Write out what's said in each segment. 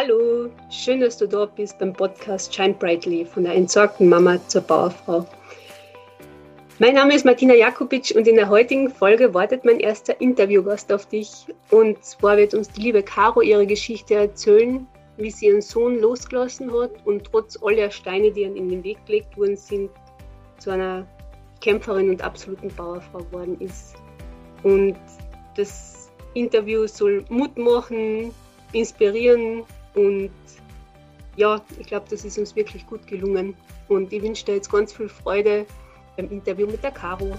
Hallo, schön, dass du da bist beim Podcast Shine Brightly von der entsorgten Mama zur Bauerfrau. Mein Name ist Martina Jakubitsch und in der heutigen Folge wartet mein erster Interviewgast auf dich. Und zwar wird uns die liebe Caro ihre Geschichte erzählen, wie sie ihren Sohn losgelassen hat und trotz aller Steine, die in den Weg gelegt worden sind, zu einer Kämpferin und absoluten Bauerfrau geworden ist. Und das Interview soll Mut machen, inspirieren und ja, ich glaube, das ist uns wirklich gut gelungen. Und ich wünsche dir jetzt ganz viel Freude beim Interview mit der Caro.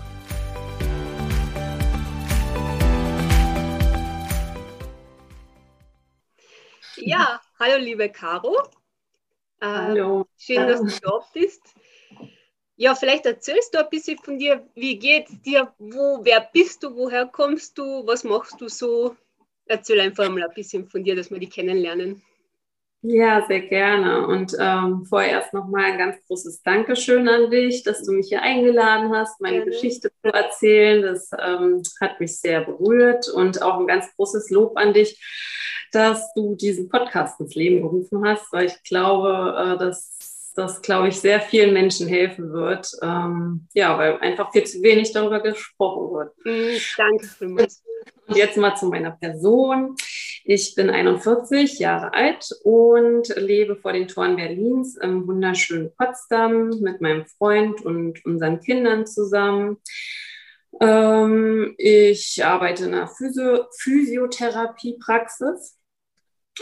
Ja, hallo liebe Caro. Hallo. Äh, schön, dass du da bist. Ja, vielleicht erzählst du ein bisschen von dir. Wie geht's dir? Wo, wer bist du? Woher kommst du? Was machst du so? Erzähl einfach mal ein bisschen von dir, dass wir die kennenlernen. Ja, sehr gerne. Und ähm, vorerst nochmal ein ganz großes Dankeschön an dich, dass du mich hier eingeladen hast, meine gerne. Geschichte zu erzählen. Das ähm, hat mich sehr berührt und auch ein ganz großes Lob an dich, dass du diesen Podcast ins Leben gerufen hast, weil ich glaube, äh, dass das, glaube ich, sehr vielen Menschen helfen wird. Ähm, ja, weil einfach viel zu wenig darüber gesprochen wird. Mhm, danke vielmals. Und jetzt mal zu meiner Person. Ich bin 41 Jahre alt und lebe vor den Toren Berlins im wunderschönen Potsdam mit meinem Freund und unseren Kindern zusammen. Ähm, ich arbeite in einer Physio Physiotherapiepraxis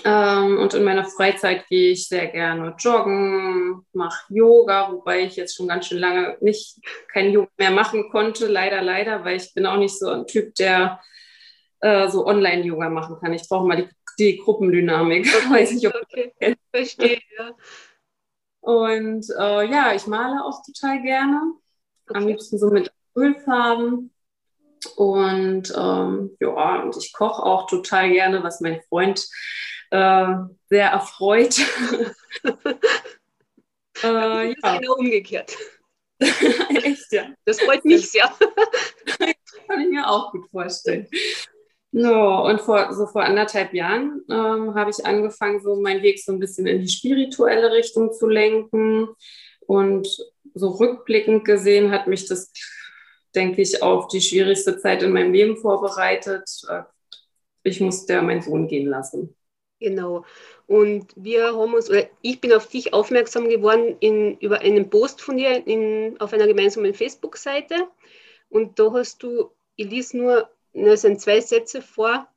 ähm, und in meiner Freizeit gehe ich sehr gerne joggen, mache Yoga, wobei ich jetzt schon ganz schön lange nicht kein Yoga mehr machen konnte, leider, leider, weil ich bin auch nicht so ein Typ, der äh, so Online-Yoga machen kann. Ich brauche mal die, die Gruppendynamik. Okay, Weiß nicht, ob okay. Verstehe, ja. Und äh, ja, ich male auch total gerne. Okay. Am liebsten so mit Ölfarben. Und ähm, ja, und ich koche auch total gerne, was mein Freund äh, sehr erfreut. äh, ja. Genau umgekehrt. Echt, ja. Das freut mich sehr. kann ich mir auch gut vorstellen. So, und vor, so vor anderthalb Jahren ähm, habe ich angefangen, so meinen Weg so ein bisschen in die spirituelle Richtung zu lenken. Und so rückblickend gesehen hat mich das, denke ich, auf die schwierigste Zeit in meinem Leben vorbereitet. Ich musste ja meinen Sohn gehen lassen. Genau. Und wir haben uns, oder ich bin auf dich aufmerksam geworden in, über einen Post von dir in, auf einer gemeinsamen Facebook-Seite. Und da hast du, ich lese nur, es sind zwei Sätze vor,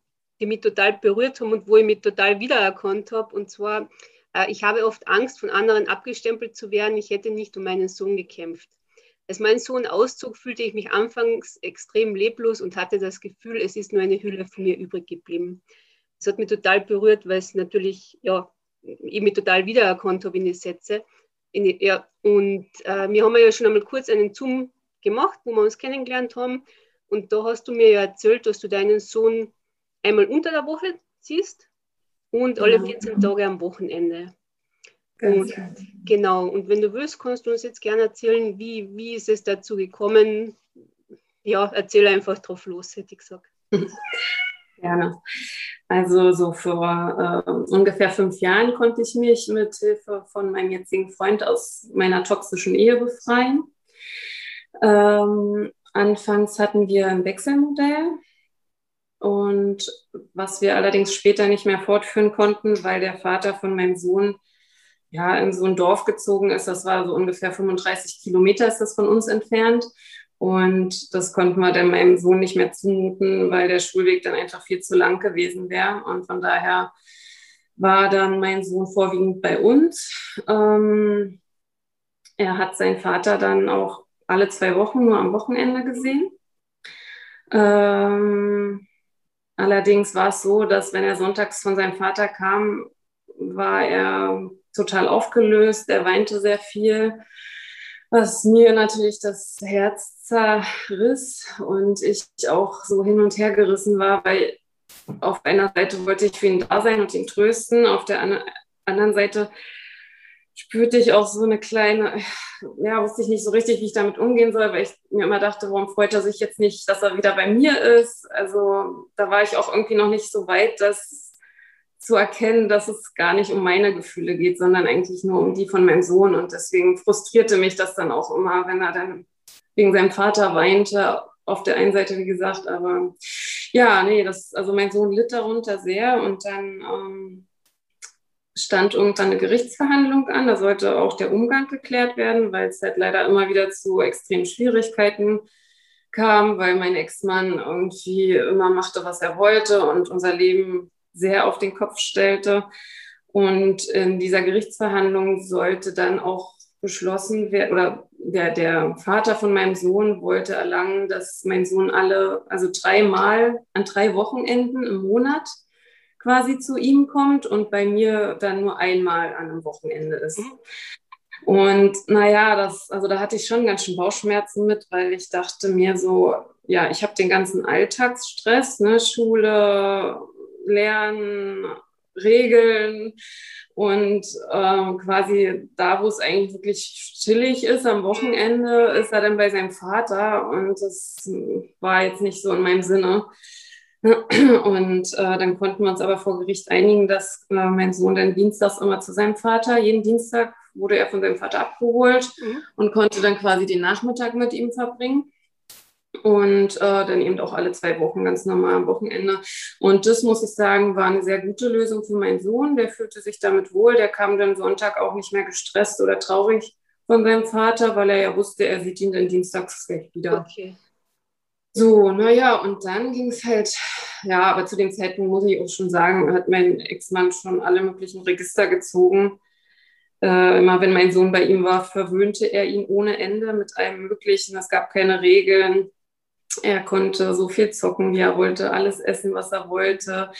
die mich total berührt haben und wo ich mich total wiedererkannt habe. Und zwar, äh, ich habe oft Angst, von anderen abgestempelt zu werden. Ich hätte nicht um meinen Sohn gekämpft. Als mein Sohn auszog, fühlte ich mich anfangs extrem leblos und hatte das Gefühl, es ist nur eine Hülle von mir übrig geblieben es hat mich total berührt, weil es natürlich, ja, ich mich total wiedererkannt habe in die Sätze. In die, ja, und äh, wir haben ja schon einmal kurz einen Zoom gemacht, wo wir uns kennengelernt haben. Und da hast du mir ja erzählt, dass du deinen Sohn einmal unter der Woche siehst und alle 14 Tage am Wochenende. Und, genau, und wenn du willst, kannst du uns jetzt gerne erzählen, wie, wie ist es dazu gekommen? Ja, erzähl einfach drauf los, hätte ich gesagt. Gerne. Also so vor äh, ungefähr fünf Jahren konnte ich mich mit Hilfe von meinem jetzigen Freund aus meiner toxischen Ehe befreien. Ähm, anfangs hatten wir ein Wechselmodell und was wir allerdings später nicht mehr fortführen konnten, weil der Vater von meinem Sohn ja in so ein Dorf gezogen ist. Das war so ungefähr 35 Kilometer ist das von uns entfernt. Und das konnten wir dann meinem Sohn nicht mehr zumuten, weil der Schulweg dann einfach viel zu lang gewesen wäre. Und von daher war dann mein Sohn vorwiegend bei uns. Ähm, er hat seinen Vater dann auch alle zwei Wochen nur am Wochenende gesehen. Ähm, allerdings war es so, dass wenn er sonntags von seinem Vater kam, war er total aufgelöst. Er weinte sehr viel was mir natürlich das Herz zerriss und ich auch so hin und her gerissen war, weil auf einer Seite wollte ich für ihn da sein und ihn trösten, auf der anderen Seite spürte ich auch so eine kleine, ja, wusste ich nicht so richtig, wie ich damit umgehen soll, weil ich mir immer dachte, warum freut er sich jetzt nicht, dass er wieder bei mir ist? Also da war ich auch irgendwie noch nicht so weit, das zu erkennen, dass es gar nicht um meine Gefühle geht, sondern eigentlich nur um die von meinem Sohn. Und deswegen frustrierte mich das dann auch immer, wenn er dann wegen seinem Vater weinte. Auf der einen Seite, wie gesagt, aber ja, nee, das, also mein Sohn litt darunter sehr und dann ähm, stand irgendwann eine Gerichtsverhandlung an. Da sollte auch der Umgang geklärt werden, weil es halt leider immer wieder zu extremen Schwierigkeiten kam, weil mein Ex-Mann irgendwie immer machte, was er wollte und unser Leben sehr auf den Kopf stellte. Und in dieser Gerichtsverhandlung sollte dann auch beschlossen werden, oder der, der Vater von meinem Sohn wollte erlangen, dass mein Sohn alle, also dreimal an drei Wochenenden im Monat quasi zu ihm kommt und bei mir dann nur einmal an einem Wochenende ist. Mhm. Und naja, das, also da hatte ich schon ganz schön Bauchschmerzen mit, weil ich dachte mir so, ja, ich habe den ganzen Alltagsstress, ne, Schule, Lernen, Regeln und ähm, quasi da, wo es eigentlich wirklich chillig ist am Wochenende, ist er dann bei seinem Vater und das war jetzt nicht so in meinem Sinne. Und äh, dann konnten wir uns aber vor Gericht einigen, dass äh, mein Sohn dann dienstags immer zu seinem Vater, jeden Dienstag wurde er von seinem Vater abgeholt mhm. und konnte dann quasi den Nachmittag mit ihm verbringen. Und äh, dann eben auch alle zwei Wochen ganz normal am Wochenende. Und das muss ich sagen, war eine sehr gute Lösung für meinen Sohn. Der fühlte sich damit wohl. Der kam dann Sonntag auch nicht mehr gestresst oder traurig von seinem Vater, weil er ja wusste, er sieht ihn dann dienstags gleich wieder. Okay. So, naja, und dann ging es halt, ja, aber zu dem Zeitpunkt muss ich auch schon sagen, hat mein Ex-Mann schon alle möglichen Register gezogen. Äh, immer wenn mein Sohn bei ihm war, verwöhnte er ihn ohne Ende mit allem Möglichen. Es gab keine Regeln. Er konnte so viel zocken, wie er wollte, alles essen, was er wollte.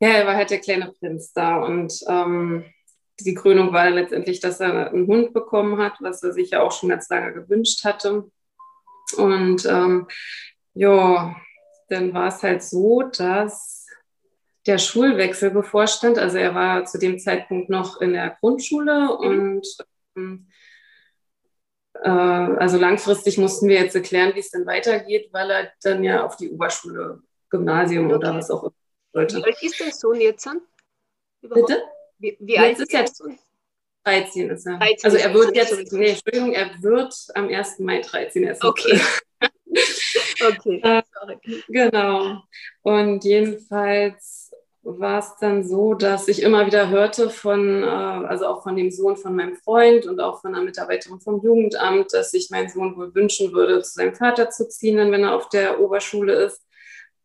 Ja, er war halt der kleine Prinz da. Und ähm, die Krönung war letztendlich, dass er einen Hund bekommen hat, was er sich ja auch schon ganz lange gewünscht hatte. Und ähm, ja, dann war es halt so, dass der Schulwechsel bevorstand. Also er war zu dem Zeitpunkt noch in der Grundschule mhm. und ähm, äh, also langfristig mussten wir jetzt erklären, wie es denn weitergeht, weil er dann ja auf die Oberschule, Gymnasium okay. oder was auch immer wollte. Wie alt ist der Sohn jetzt dann? Überhaupt? Bitte? Wie, wie alt ist der Sohn? 13 ist er. 13 also er wird jetzt, nee, Entschuldigung, er wird am 1. Mai 13 erst. Okay. okay. Äh, genau. Und jedenfalls war es dann so, dass ich immer wieder hörte von, äh, also auch von dem Sohn von meinem Freund und auch von einer Mitarbeiterin vom Jugendamt, dass sich mein Sohn wohl wünschen würde, zu seinem Vater zu ziehen, wenn er auf der Oberschule ist.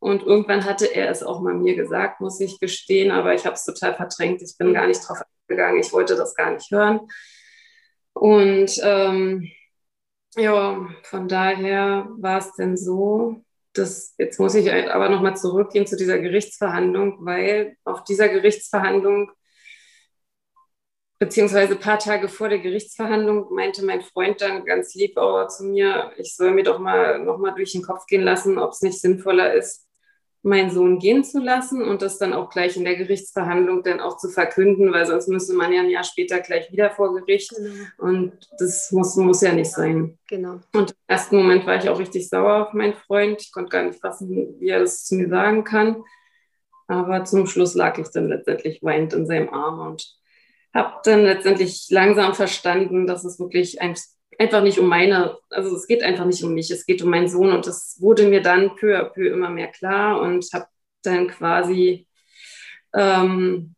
Und irgendwann hatte er es auch mal mir gesagt, muss ich gestehen, aber ich habe es total verdrängt. Ich bin gar nicht drauf gegangen. Ich wollte das gar nicht hören. Und ähm, ja, von daher war es denn so, dass jetzt muss ich aber nochmal zurückgehen zu dieser Gerichtsverhandlung, weil auf dieser Gerichtsverhandlung beziehungsweise ein paar Tage vor der Gerichtsverhandlung meinte mein Freund dann ganz lieb auch zu mir, ich soll mir doch mal nochmal durch den Kopf gehen lassen, ob es nicht sinnvoller ist, meinen Sohn gehen zu lassen und das dann auch gleich in der Gerichtsverhandlung dann auch zu verkünden, weil sonst müsste man ja ein Jahr später gleich wieder vor Gericht genau. und das muss, muss ja nicht sein. Genau. Und im ersten Moment war ich auch richtig sauer auf meinen Freund. Ich konnte gar nicht fassen, wie er das zu mir sagen kann. Aber zum Schluss lag ich dann letztendlich weinend in seinem Arm und habe dann letztendlich langsam verstanden, dass es wirklich ein einfach nicht um meine, also es geht einfach nicht um mich, es geht um meinen Sohn und das wurde mir dann peu à peu immer mehr klar und habe dann quasi, ähm,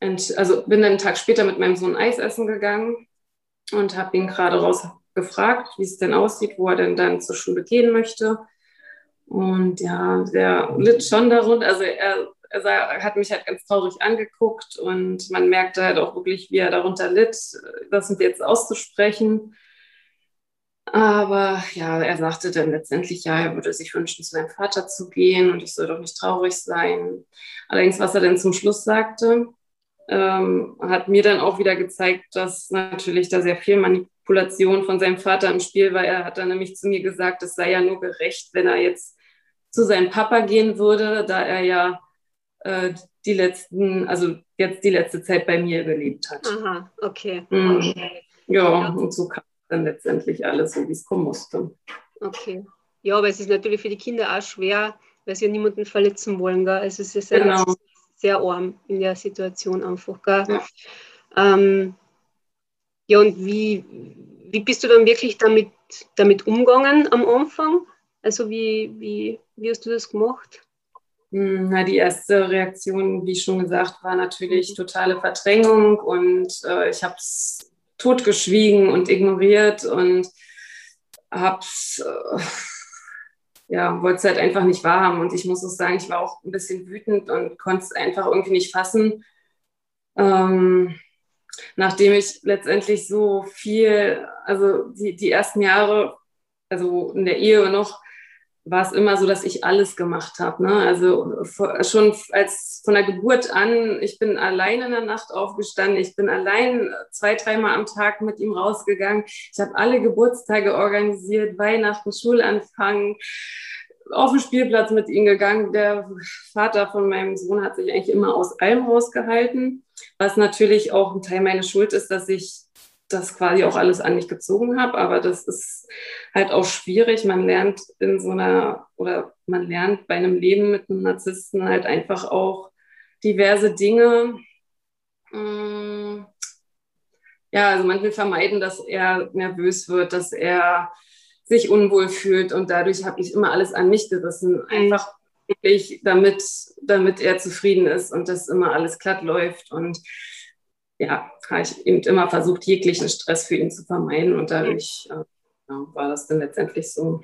also bin dann einen Tag später mit meinem Sohn Eis essen gegangen und habe ihn gerade raus gefragt, wie es denn aussieht, wo er denn dann zur Schule gehen möchte. Und ja, der litt schon darunter, also er, er, sah, hat mich halt ganz traurig angeguckt und man merkte halt auch wirklich, wie er darunter litt, das jetzt auszusprechen. Aber ja, er sagte dann letztendlich, ja, er würde sich wünschen, zu seinem Vater zu gehen und ich soll doch nicht traurig sein. Allerdings, was er dann zum Schluss sagte, ähm, hat mir dann auch wieder gezeigt, dass natürlich da sehr viel Manipulation von seinem Vater im Spiel war. Er hat dann nämlich zu mir gesagt, es sei ja nur gerecht, wenn er jetzt zu seinem Papa gehen würde, da er ja äh, die letzten, also jetzt die letzte Zeit bei mir gelebt hat. Aha, okay. Mhm. okay. Ja, und so kam dann letztendlich alles so, wie es kommen musste. Okay. Ja, aber es ist natürlich für die Kinder auch schwer, weil sie ja niemanden verletzen wollen. Gell? Also es ist genau. sehr arm in der Situation einfach. Gell? Ja. Ähm, ja, und wie, wie bist du dann wirklich damit, damit umgegangen am Anfang? Also wie, wie, wie hast du das gemacht? Hm, na, die erste Reaktion, wie schon gesagt, war natürlich mhm. totale Verdrängung und äh, ich habe es totgeschwiegen und ignoriert und habe äh, ja, wollte es halt einfach nicht wahrhaben. Und ich muss auch sagen, ich war auch ein bisschen wütend und konnte es einfach irgendwie nicht fassen. Ähm, nachdem ich letztendlich so viel, also die, die ersten Jahre, also in der Ehe noch, war es immer so, dass ich alles gemacht habe. Ne? Also schon als von der Geburt an, ich bin allein in der Nacht aufgestanden, ich bin allein zwei, dreimal am Tag mit ihm rausgegangen. Ich habe alle Geburtstage organisiert, Weihnachten, Schulanfang, auf den Spielplatz mit ihm gegangen. Der Vater von meinem Sohn hat sich eigentlich immer aus allem rausgehalten, was natürlich auch ein Teil meiner Schuld ist, dass ich das quasi auch alles an mich gezogen habe. Aber das ist halt auch schwierig. Man lernt in so einer, oder man lernt bei einem Leben mit einem Narzissten halt einfach auch diverse Dinge. Mm, ja, also man will vermeiden, dass er nervös wird, dass er sich unwohl fühlt und dadurch habe ich immer alles an mich gerissen. Einfach wirklich, damit, damit er zufrieden ist und dass immer alles glatt läuft und ja, habe ich eben immer versucht, jeglichen Stress für ihn zu vermeiden und dadurch äh, war das dann letztendlich so.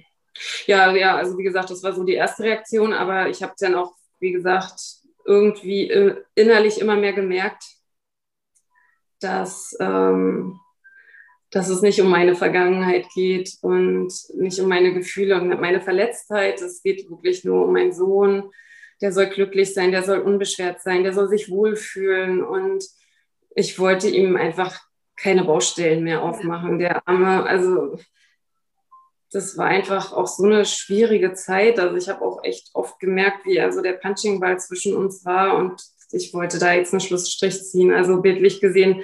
Ja, ja, also wie gesagt, das war so die erste Reaktion, aber ich habe dann auch, wie gesagt, irgendwie äh, innerlich immer mehr gemerkt, dass, ähm, dass es nicht um meine Vergangenheit geht und nicht um meine Gefühle und meine Verletztheit. Es geht wirklich nur um meinen Sohn. Der soll glücklich sein, der soll unbeschwert sein, der soll sich wohlfühlen und ich wollte ihm einfach keine Baustellen mehr aufmachen. Der Arme, also das war einfach auch so eine schwierige Zeit. Also ich habe auch echt oft gemerkt, wie also der Punchingball zwischen uns war und ich wollte da jetzt einen Schlussstrich ziehen. Also bildlich gesehen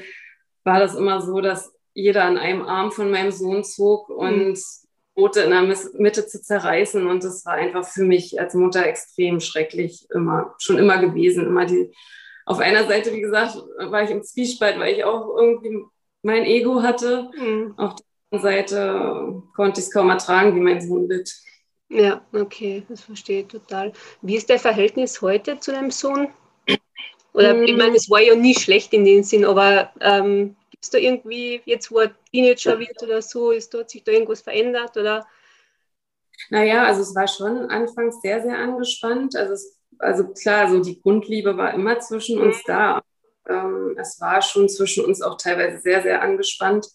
war das immer so, dass jeder an einem Arm von meinem Sohn zog und mhm. drohte in der Mitte zu zerreißen. Und das war einfach für mich als Mutter extrem schrecklich, immer, schon immer gewesen. Immer die auf einer Seite, wie gesagt, war ich im Zwiespalt, weil ich auch irgendwie mein Ego hatte. Mhm. Auf der anderen Seite konnte ich es kaum ertragen, wie mein Sohn litt. Ja, okay, das verstehe ich total. Wie ist dein Verhältnis heute zu deinem Sohn? Oder mhm. ich meine, es war ja nie schlecht in dem Sinn, aber ähm, gibt es da irgendwie, jetzt wo er Teenager wird oder so, ist, hat sich da irgendwas verändert? Oder? Naja, also es war schon anfangs sehr, sehr angespannt. Also es also klar, so die Grundliebe war immer zwischen uns mhm. da. Ähm, es war schon zwischen uns auch teilweise sehr, sehr angespannt,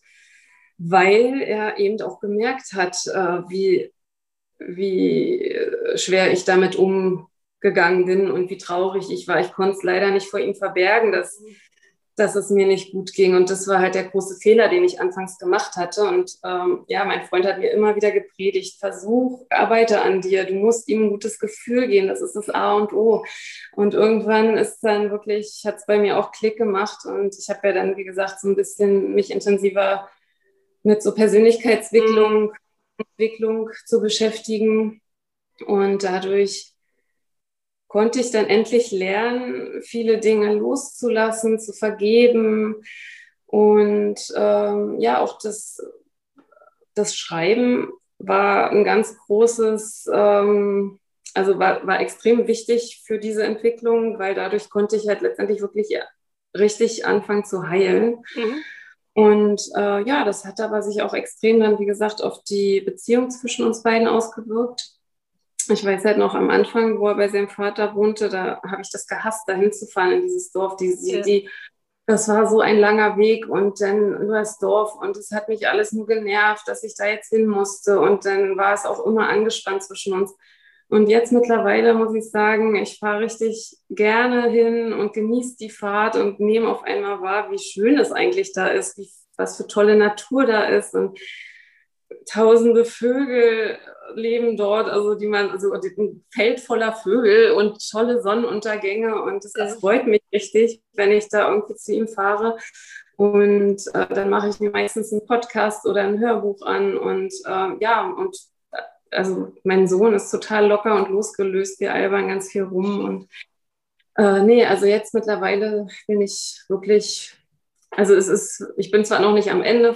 weil er eben auch gemerkt hat, äh, wie, wie schwer ich damit umgegangen bin und wie traurig ich war. Ich konnte es leider nicht vor ihm verbergen, dass mhm dass es mir nicht gut ging. Und das war halt der große Fehler, den ich anfangs gemacht hatte. Und ähm, ja, mein Freund hat mir immer wieder gepredigt, versuch, arbeite an dir, du musst ihm ein gutes Gefühl geben, das ist das A und O. Und irgendwann ist dann wirklich, hat es bei mir auch Klick gemacht und ich habe ja dann, wie gesagt, so ein bisschen mich intensiver mit so Persönlichkeitsentwicklung mhm. Entwicklung zu beschäftigen. Und dadurch konnte ich dann endlich lernen, viele Dinge loszulassen, zu vergeben und ähm, ja, auch das, das Schreiben war ein ganz großes, ähm, also war, war extrem wichtig für diese Entwicklung, weil dadurch konnte ich halt letztendlich wirklich richtig anfangen zu heilen. Mhm. Und äh, ja, das hat aber sich auch extrem dann, wie gesagt, auf die Beziehung zwischen uns beiden ausgewirkt ich weiß halt noch am Anfang, wo er bei seinem Vater wohnte, da habe ich das gehasst, da hinzufahren in dieses Dorf. Die, die, die, das war so ein langer Weg und dann über das Dorf und es hat mich alles nur genervt, dass ich da jetzt hin musste und dann war es auch immer angespannt zwischen uns. Und jetzt mittlerweile muss ich sagen, ich fahre richtig gerne hin und genieße die Fahrt und nehme auf einmal wahr, wie schön es eigentlich da ist, wie, was für tolle Natur da ist und tausende Vögel leben dort, also die man, also ein Feld voller Vögel und tolle Sonnenuntergänge und das, das freut mich richtig, wenn ich da irgendwie zu ihm fahre. Und äh, dann mache ich mir meistens einen Podcast oder ein Hörbuch an und äh, ja, und also mein Sohn ist total locker und losgelöst, wir albern ganz viel rum und Äh, nee, also jetzt mittlerweile bin ich wirklich, also es ist, ich bin zwar noch nicht am Ende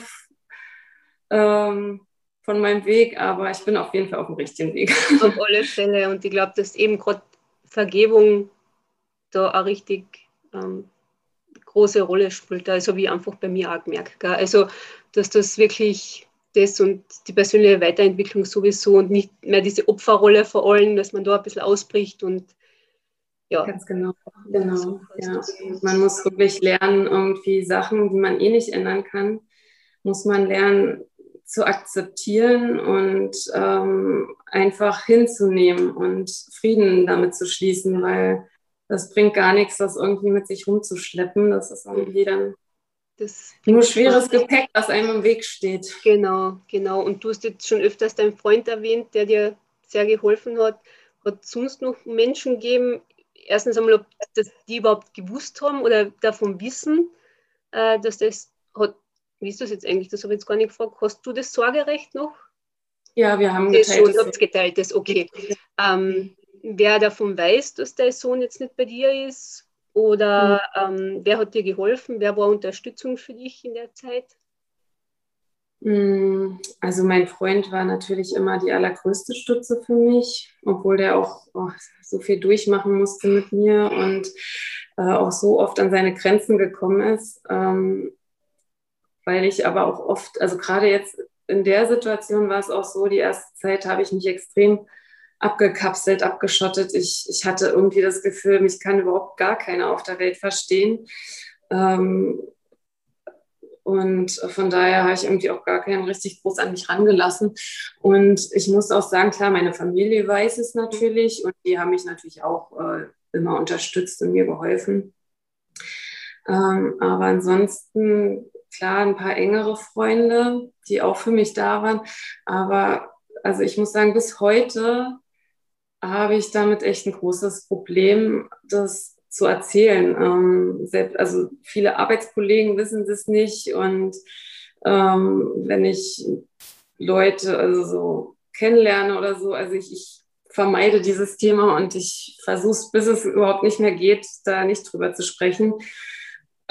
ähm, von meinem Weg, aber ich bin auf jeden Fall auf dem richtigen Weg. Auf alle Fälle. Und ich glaube, dass eben gerade Vergebung da auch richtig ähm, große Rolle spielt. Habe ich einfach bei mir auch gemerkt. Gell? Also, dass das wirklich das und die persönliche Weiterentwicklung sowieso und nicht mehr diese Opferrolle vor allem, dass man da ein bisschen ausbricht und ja. Ganz genau. genau. Ja. Man muss wirklich lernen, irgendwie Sachen, die man eh nicht ändern kann, muss man lernen zu akzeptieren und ähm, einfach hinzunehmen und Frieden damit zu schließen, weil das bringt gar nichts, das irgendwie mit sich rumzuschleppen. Das ist irgendwie dann das nur schweres Gepäck, was einem im Weg steht. Genau, genau. Und du hast jetzt schon öfters deinen Freund erwähnt, der dir sehr geholfen hat. Hat es sonst noch Menschen gegeben, erstens einmal, ob das die überhaupt gewusst haben oder davon wissen, äh, dass das hat, wie ist das jetzt eigentlich? Das habe ich jetzt gar nicht gefragt. Hast du das Sorgerecht noch? Ja, wir haben das geteilt. Schon, habt geteilt, das okay. Ähm, wer davon weiß, dass dein Sohn jetzt nicht bei dir ist? Oder mhm. ähm, wer hat dir geholfen? Wer war Unterstützung für dich in der Zeit? Mm, also mein Freund war natürlich immer die allergrößte Stütze für mich, obwohl der auch oh, so viel durchmachen musste mit mir und äh, auch so oft an seine Grenzen gekommen ist, ähm, weil ich aber auch oft, also gerade jetzt in der Situation war es auch so, die erste Zeit habe ich mich extrem abgekapselt, abgeschottet. Ich, ich hatte irgendwie das Gefühl, mich kann überhaupt gar keiner auf der Welt verstehen. Ähm, und von daher habe ich irgendwie auch gar keinen richtig groß an mich rangelassen. Und ich muss auch sagen, klar, meine Familie weiß es natürlich und die haben mich natürlich auch äh, immer unterstützt und mir geholfen. Ähm, aber ansonsten, klar, ein paar engere Freunde, die auch für mich da waren. Aber also ich muss sagen, bis heute habe ich damit echt ein großes Problem, das zu erzählen. Ähm, selbst, also viele Arbeitskollegen wissen das nicht und ähm, wenn ich Leute also so kennenlerne oder so, also ich, ich vermeide dieses Thema und ich versuche es, bis es überhaupt nicht mehr geht, da nicht drüber zu sprechen.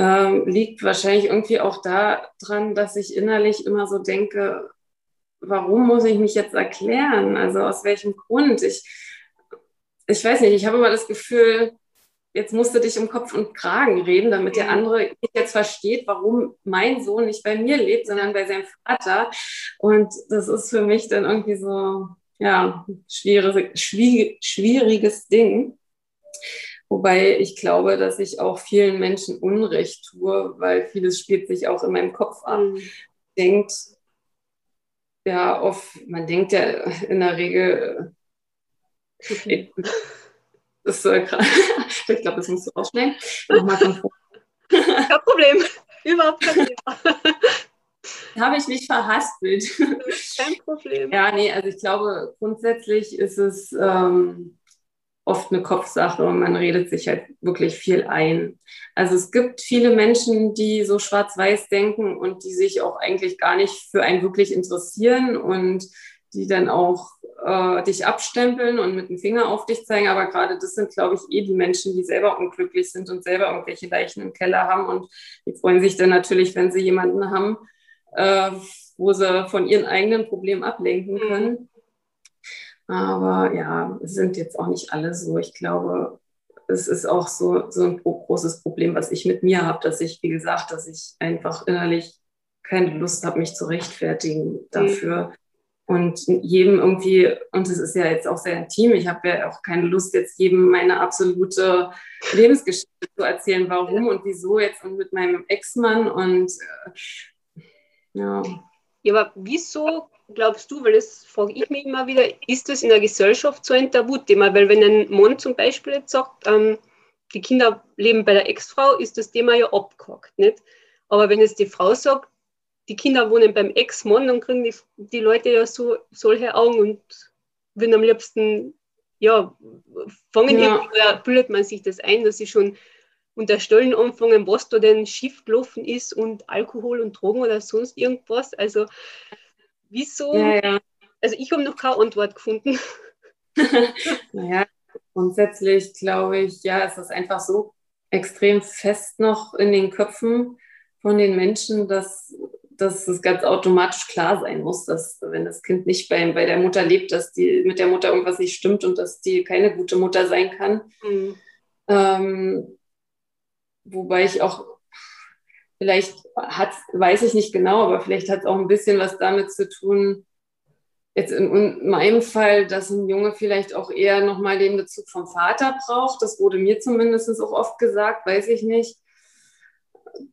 Ähm, liegt wahrscheinlich irgendwie auch daran, dass ich innerlich immer so denke, warum muss ich mich jetzt erklären? Also aus welchem Grund? Ich, ich weiß nicht, ich habe immer das Gefühl, jetzt musst du dich um Kopf und Kragen reden, damit der andere jetzt versteht, warum mein Sohn nicht bei mir lebt, sondern bei seinem Vater. Und das ist für mich dann irgendwie so, ja, schwierig, schwieriges Ding. Wobei ich glaube, dass ich auch vielen Menschen Unrecht tue, weil vieles spielt sich auch in meinem Kopf an. Mhm. Denkt, ja, oft, man denkt ja in der Regel, Okay. Das, äh, ich glaube, das musst du ausschneiden. Nochmal von vor. Kein Problem. Überhaupt kein Thema. Habe ich mich verhaspelt. Kein Problem. Ja, nee, also ich glaube, grundsätzlich ist es ähm, oft eine Kopfsache und man redet sich halt wirklich viel ein. Also es gibt viele Menschen, die so schwarz-weiß denken und die sich auch eigentlich gar nicht für einen wirklich interessieren und die dann auch äh, dich abstempeln und mit dem Finger auf dich zeigen. Aber gerade das sind, glaube ich, eh die Menschen, die selber unglücklich sind und selber irgendwelche Leichen im Keller haben. Und die freuen sich dann natürlich, wenn sie jemanden haben, äh, wo sie von ihren eigenen Problemen ablenken mhm. können. Aber ja, es sind jetzt auch nicht alle so. Ich glaube, es ist auch so, so ein großes Problem, was ich mit mir habe, dass ich, wie gesagt, dass ich einfach innerlich keine Lust habe, mich zu rechtfertigen mhm. dafür, und jedem irgendwie, und es ist ja jetzt auch sehr intim, ich habe ja auch keine Lust, jetzt jedem meine absolute Lebensgeschichte zu erzählen, warum und wieso jetzt und mit meinem Ex-Mann und äh, ja. Ja, aber wieso glaubst du, weil das frage ich mich immer wieder, ist das in der Gesellschaft so ein Tabuthema? Weil wenn ein Mann zum Beispiel jetzt sagt, ähm, die Kinder leben bei der Ex-Frau, ist das Thema ja abgehakt, nicht? Aber wenn jetzt die Frau sagt, die Kinder wohnen beim Ex-Mann, dann kriegen die, die Leute ja so solche Augen und würden am liebsten, ja, fangen ja. irgendwie, bildet man sich das ein, dass sie schon unterstellen anfangen, was da denn schief gelaufen ist und Alkohol und Drogen oder sonst irgendwas. Also, wieso? Ja, ja. Also, ich habe noch keine Antwort gefunden. naja, grundsätzlich glaube ich, ja, es ist einfach so extrem fest noch in den Köpfen von den Menschen, dass, dass es ganz automatisch klar sein muss, dass wenn das Kind nicht bei, bei der Mutter lebt, dass die mit der Mutter irgendwas nicht stimmt und dass die keine gute Mutter sein kann. Mhm. Ähm, wobei ich auch vielleicht hat, weiß ich nicht genau, aber vielleicht hat es auch ein bisschen was damit zu tun, jetzt in meinem Fall, dass ein Junge vielleicht auch eher nochmal den Bezug vom Vater braucht. Das wurde mir zumindest auch oft gesagt, weiß ich nicht.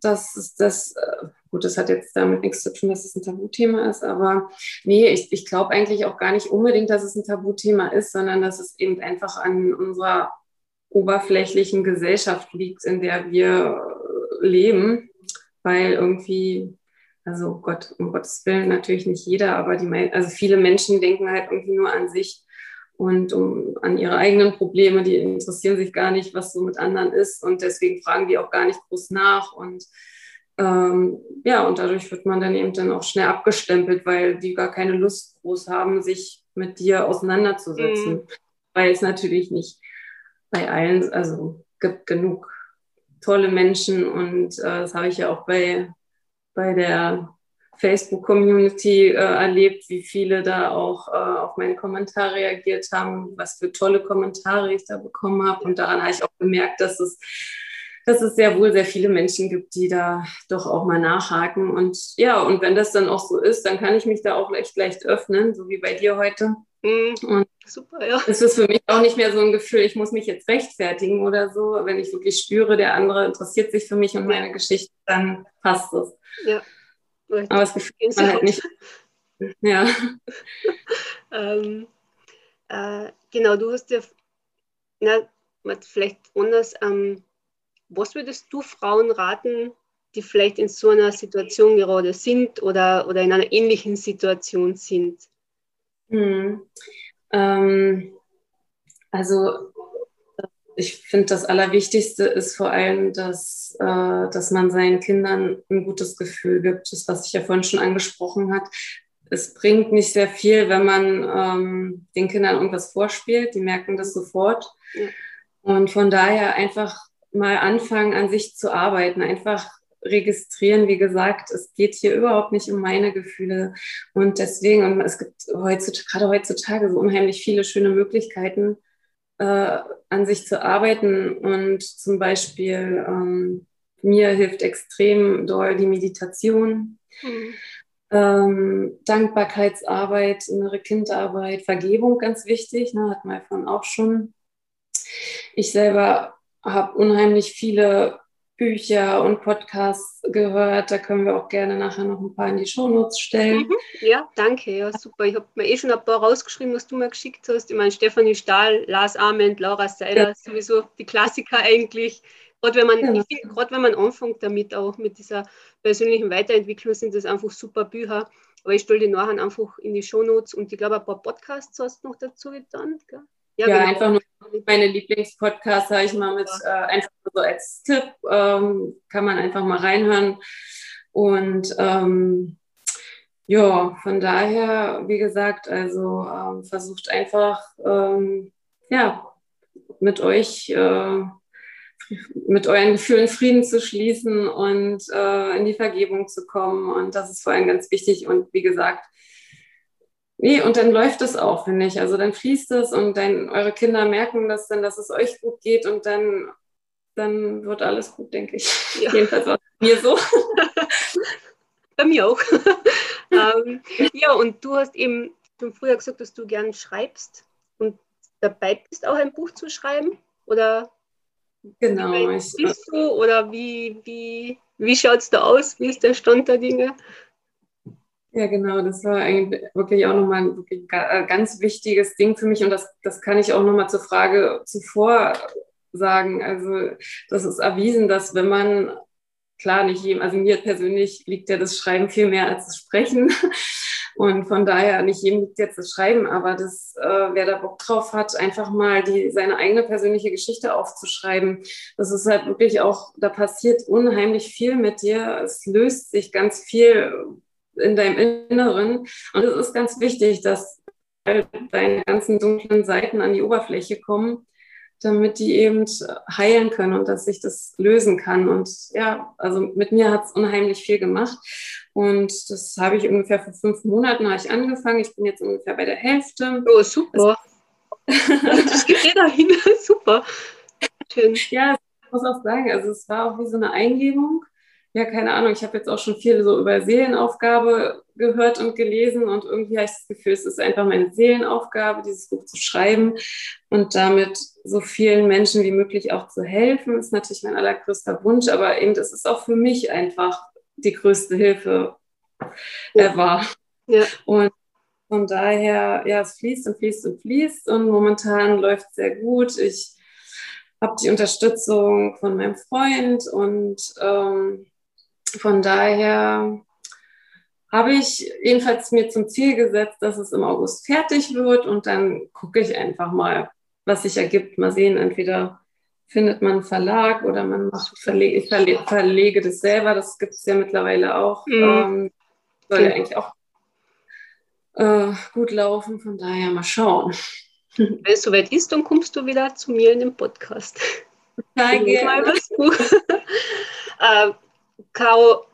Das das, äh, gut, das hat jetzt damit nichts zu tun, dass es ein Tabuthema ist, aber nee, ich, ich glaube eigentlich auch gar nicht unbedingt, dass es ein Tabuthema ist, sondern dass es eben einfach an unserer oberflächlichen Gesellschaft liegt, in der wir leben, weil irgendwie also Gott, um Gottes Willen natürlich nicht jeder, aber die, also viele Menschen denken halt irgendwie nur an sich und um, an ihre eigenen Probleme. Die interessieren sich gar nicht, was so mit anderen ist und deswegen fragen die auch gar nicht groß nach und ähm, ja, und dadurch wird man dann eben dann auch schnell abgestempelt, weil die gar keine Lust groß haben, sich mit dir auseinanderzusetzen. Mhm. Weil es natürlich nicht bei allen, also gibt genug tolle Menschen und äh, das habe ich ja auch bei bei der Facebook-Community äh, erlebt, wie viele da auch äh, auf meine Kommentare reagiert haben, was für tolle Kommentare ich da bekommen habe. Und daran habe ich auch gemerkt, dass es, dass es sehr wohl sehr viele Menschen gibt, die da doch auch mal nachhaken. Und ja, und wenn das dann auch so ist, dann kann ich mich da auch echt leicht öffnen, so wie bei dir heute. Mhm. Super, ja. Es ist für mich auch nicht mehr so ein Gefühl, ich muss mich jetzt rechtfertigen oder so. Wenn ich wirklich spüre, der andere interessiert sich für mich und meine Geschichte, dann passt es. Ja. Aber das Gefühl man halt nicht. Ja. ähm, äh, genau, du hast ja, na, vielleicht anders, ähm, was würdest du Frauen raten, die vielleicht in so einer Situation gerade sind oder, oder in einer ähnlichen Situation sind? Hm. Ähm, also ich finde, das Allerwichtigste ist vor allem, dass, äh, dass man seinen Kindern ein gutes Gefühl gibt. Das, was ich ja vorhin schon angesprochen habe. Es bringt nicht sehr viel, wenn man ähm, den Kindern irgendwas vorspielt. Die merken das sofort. Ja. Und von daher einfach mal anfangen, an sich zu arbeiten. Einfach registrieren, wie gesagt, es geht hier überhaupt nicht um meine Gefühle. Und deswegen, und es gibt heutzutage, gerade heutzutage so unheimlich viele schöne Möglichkeiten, äh, an sich zu arbeiten. Und zum Beispiel ähm, mir hilft extrem doll die Meditation, mhm. ähm, Dankbarkeitsarbeit, innere Kindarbeit, Vergebung ganz wichtig, ne, hat man von auch schon. Ich selber habe unheimlich viele Bücher und Podcasts gehört. Da können wir auch gerne nachher noch ein paar in die Shownotes stellen. Mhm. Ja, danke. Ja, super. Ich habe mir eh schon ein paar rausgeschrieben, was du mir geschickt hast. Ich meine, Stefanie Stahl, Lars Ament, Laura Seiler, ja. sowieso die Klassiker eigentlich. Gerade wenn man, genau. ich finde, gerade wenn man anfängt damit, auch mit dieser persönlichen Weiterentwicklung, sind das einfach super Bücher. Aber ich stelle die nachher einfach in die Shownotes und ich glaube, ein paar Podcasts hast du noch dazu getan. Gell? Ja, ja genau. einfach nur meine Lieblingspodcasts, sage ich mal, mit äh, einfach so als Tipp. Ähm, kann man einfach mal reinhören. Und ähm, ja, von daher, wie gesagt, also ähm, versucht einfach, ähm, ja, mit euch, äh, mit euren Gefühlen Frieden zu schließen und äh, in die Vergebung zu kommen. Und das ist vor allem ganz wichtig. Und wie gesagt, Nee, und dann läuft es auch, finde ich. Also dann fließt es und dann eure Kinder merken das dann, dass es euch gut geht und dann, dann wird alles gut, denke ich. Ja. Jedenfalls es mir so. Bei mir auch. ähm, ja, und du hast eben schon früher gesagt, dass du gern schreibst und dabei bist, auch ein Buch zu schreiben? Oder genau, wie bist du? Oder wie, wie, wie schaut es da aus? Wie ist der Stand der Dinge? Ja, genau, das war eigentlich wirklich auch nochmal ein wirklich äh, ganz wichtiges Ding für mich und das, das kann ich auch nochmal zur Frage zuvor sagen. Also das ist erwiesen, dass wenn man, klar, nicht jedem, also mir persönlich liegt ja das Schreiben viel mehr als das Sprechen und von daher nicht jedem liegt jetzt das Schreiben, aber das, äh, wer da Bock drauf hat, einfach mal die, seine eigene persönliche Geschichte aufzuschreiben, das ist halt wirklich auch, da passiert unheimlich viel mit dir, es löst sich ganz viel in deinem Inneren. Und es ist ganz wichtig, dass deine ganzen dunklen Seiten an die Oberfläche kommen, damit die eben heilen können und dass ich das lösen kann. Und ja, also mit mir hat es unheimlich viel gemacht. Und das habe ich ungefähr vor fünf Monaten habe ich angefangen. Ich bin jetzt ungefähr bei der Hälfte. Oh, super. Das geht jeder hin. super. Schön. Ja, ich muss auch sagen, also es war auch wie so eine Eingebung ja, keine Ahnung, ich habe jetzt auch schon viel so über Seelenaufgabe gehört und gelesen und irgendwie habe ich das Gefühl, es ist einfach meine Seelenaufgabe, dieses Buch zu schreiben und damit so vielen Menschen wie möglich auch zu helfen, ist natürlich mein allergrößter Wunsch, aber eben das ist auch für mich einfach die größte Hilfe ja. ever. Ja. Und von daher, ja, es fließt und fließt und fließt und momentan läuft es sehr gut. Ich habe die Unterstützung von meinem Freund und ähm, von daher habe ich jedenfalls mir zum Ziel gesetzt, dass es im August fertig wird und dann gucke ich einfach mal, was sich ergibt. Mal sehen, entweder findet man einen Verlag oder man macht, verlege, ich verlege, verlege das selber. Das gibt es ja mittlerweile auch. Mhm. Ähm, soll ja eigentlich auch äh, gut laufen. Von daher mal schauen. Wenn es soweit ist, dann kommst du wieder zu mir in den Podcast. Danke. Mal. Caro,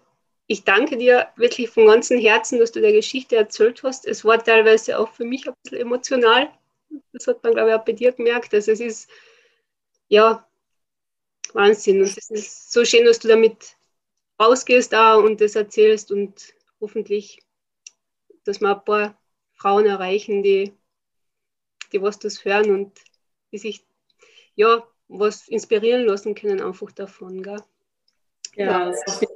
ich danke dir wirklich von ganzem Herzen, dass du der Geschichte erzählt hast. Es war teilweise auch für mich ein bisschen emotional. Das hat man, glaube ich, auch bei dir gemerkt. Also es ist, ja, Wahnsinn. Und es ist so schön, dass du damit rausgehst da und das erzählst und hoffentlich, dass wir ein paar Frauen erreichen, die, die was das hören und die sich, ja, was inspirieren lassen können einfach davon. Gell? Ja, das ist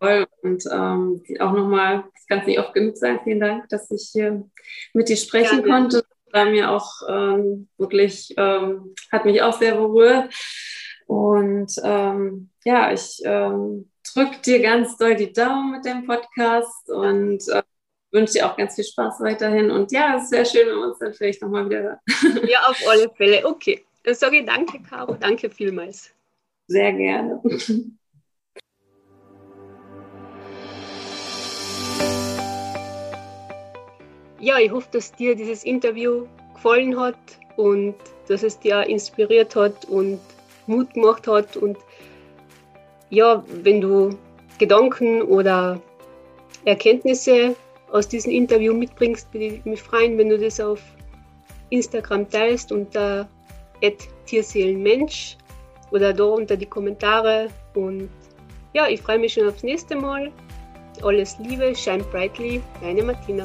toll. Und ähm, auch nochmal, das kann es nicht oft genug sein, vielen Dank, dass ich hier mit dir sprechen ja, konnte. War mir auch ähm, wirklich, ähm, hat mich auch sehr berührt. Und ähm, ja, ich ähm, drücke dir ganz doll die Daumen mit dem Podcast und äh, wünsche dir auch ganz viel Spaß weiterhin. Und ja, es wäre schön, wenn wir uns dann vielleicht nochmal wieder hören. Ja, auf alle Fälle. Okay. Dann sage ich danke, Caro. Danke vielmals. Sehr gerne. Ja, ich hoffe, dass dir dieses Interview gefallen hat und dass es dir inspiriert hat und Mut gemacht hat. Und ja, wenn du Gedanken oder Erkenntnisse aus diesem Interview mitbringst, bin ich mich freuen, wenn du das auf Instagram teilst unter Tierseelenmensch oder da unter die Kommentare. Und ja, ich freue mich schon aufs nächste Mal. Alles Liebe, shine brightly, deine Martina.